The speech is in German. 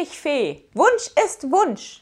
Dich, Fee, Wunsch ist Wunsch.